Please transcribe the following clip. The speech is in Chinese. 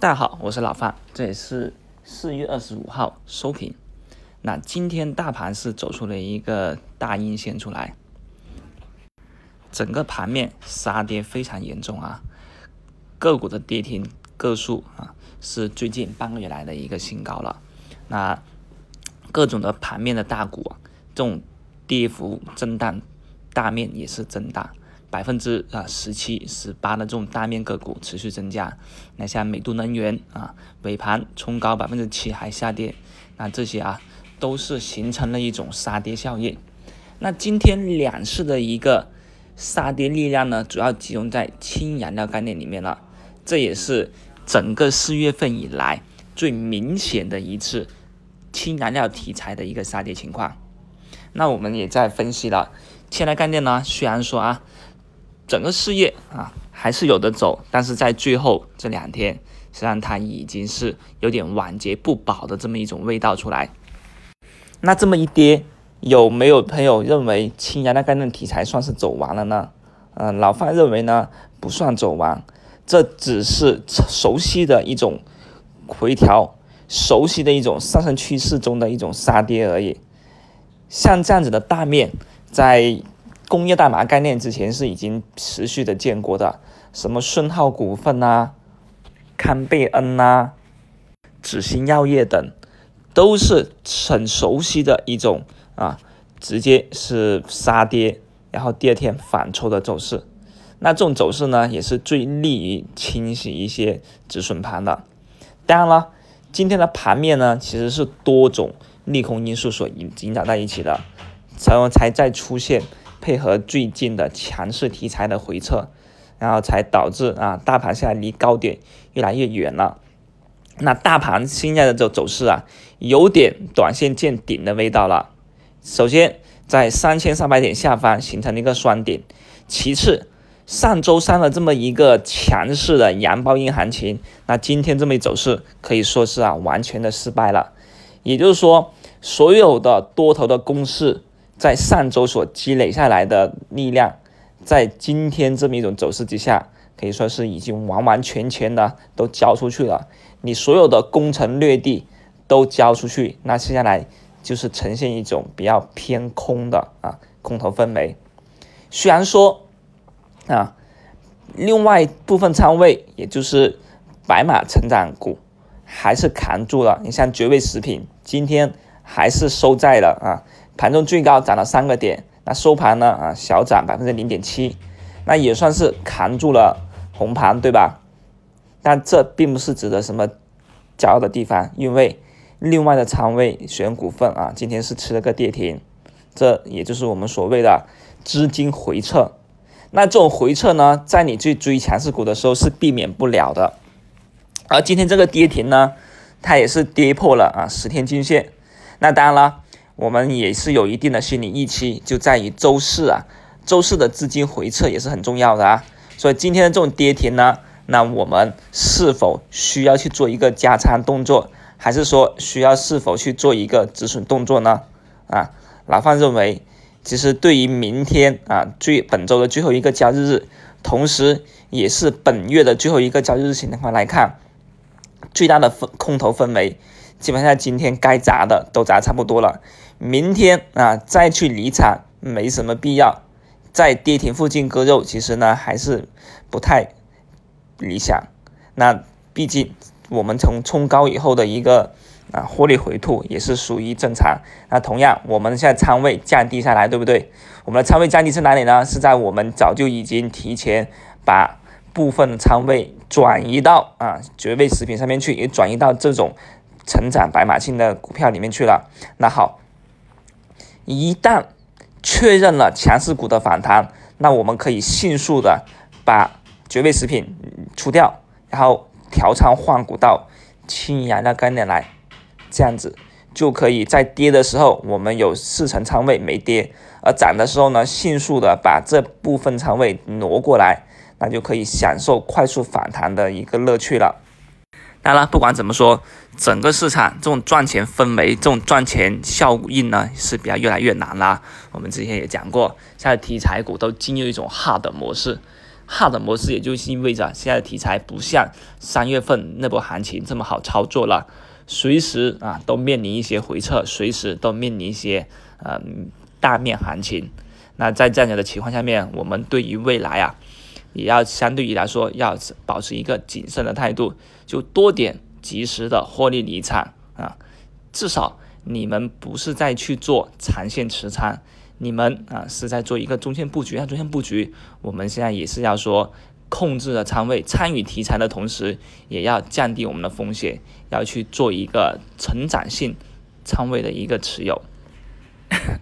大家好，我是老范，这也是四月二十五号收评。那今天大盘是走出了一个大阴线出来，整个盘面杀跌非常严重啊，个股的跌停个数啊是最近半个月来的一个新高了。那各种的盘面的大股啊，这种跌幅震荡大面也是增大。百分之啊十七、十八的这种大面个股持续增加，那像美度能源啊，尾盘冲高百分之七还下跌，那这些啊都是形成了一种杀跌效应。那今天两市的一个杀跌力量呢，主要集中在氢燃料概念里面了，这也是整个四月份以来最明显的一次氢燃料题材的一个杀跌情况。那我们也在分析了氢燃料概念呢，虽然说啊。整个事业啊还是有的走，但是在最后这两天，实际上它已经是有点晚节不保的这么一种味道出来。那这么一跌，有没有朋友认为氢燃料概念题材算是走完了呢？嗯，老范认为呢不算走完，这只是熟悉的一种回调，熟悉的一种上升趋势中的一种杀跌而已。像这样子的大面在。工业大麻概念之前是已经持续的见过的，什么顺浩股份呐、康贝恩呐、紫鑫药业等，都是很熟悉的一种啊，直接是杀跌，然后第二天反抽的走势。那这种走势呢，也是最利于清洗一些止损盘的。当然了，今天的盘面呢，其实是多种利空因素所引引导在一起的，才才在出现。配合最近的强势题材的回撤，然后才导致啊大盘现在离高点越来越远了。那大盘现在的这走势啊，有点短线见顶的味道了。首先在三千三百点下方形成了一个双顶，其次上周三的这么一个强势的阳包阴行情，那今天这么一走势可以说是啊完全的失败了。也就是说，所有的多头的攻势。在上周所积累下来的力量，在今天这么一种走势之下，可以说是已经完完全全的都交出去了。你所有的攻城略地都交出去，那接下来就是呈现一种比较偏空的啊空头氛围。虽然说啊，另外部分仓位，也就是白马成长股，还是扛住了。你像绝味食品，今天还是收在了啊。盘中最高涨了三个点，那收盘呢？啊，小涨百分之零点七，那也算是扛住了红盘，对吧？但这并不是指的什么骄傲的地方，因为另外的仓位选股份啊，今天是吃了个跌停，这也就是我们所谓的资金回撤。那这种回撤呢，在你去追强势股的时候是避免不了的。而今天这个跌停呢，它也是跌破了啊十天均线。那当然了。我们也是有一定的心理预期，就在于周四啊，周四的资金回撤也是很重要的啊。所以今天的这种跌停呢，那我们是否需要去做一个加仓动作，还是说需要是否去做一个止损动作呢？啊，老范认为，其实对于明天啊，最本周的最后一个交易日，同时也是本月的最后一个交易日情况来看，最大的风空头氛围，基本上今天该砸的都砸差不多了。明天啊，再去离场没什么必要，在跌停附近割肉，其实呢还是不太理想。那毕竟我们从冲高以后的一个啊获利回吐也是属于正常。那同样，我们现在仓位降低下来，对不对？我们的仓位降低是哪里呢？是在我们早就已经提前把部分仓位转移到啊绝味食品上面去，也转移到这种成长白马性的股票里面去了。那好。一旦确认了强势股的反弹，那我们可以迅速的把绝味食品出掉，然后调仓换股到氢燃料概念来，这样子就可以在跌的时候我们有四成仓位没跌，而涨的时候呢，迅速的把这部分仓位挪过来，那就可以享受快速反弹的一个乐趣了。当然，不管怎么说，整个市场这种赚钱氛围、这种赚钱效应呢，是比较越来越难啦。我们之前也讲过，现在题材股都进入一种 hard 模式 hard 模式，也就是意味着现在的题材不像三月份那波行情这么好操作了，随时啊都面临一些回撤，随时都面临一些呃大面行情。那在这样的情况下面，我们对于未来啊，也要相对于来说要保持一个谨慎的态度，就多点及时的获利离场啊，至少你们不是在去做长线持仓。你们啊是在做一个中线布局，那中线布局，我们现在也是要说控制的仓位，参与题材的同时，也要降低我们的风险，要去做一个成长性仓位的一个持有。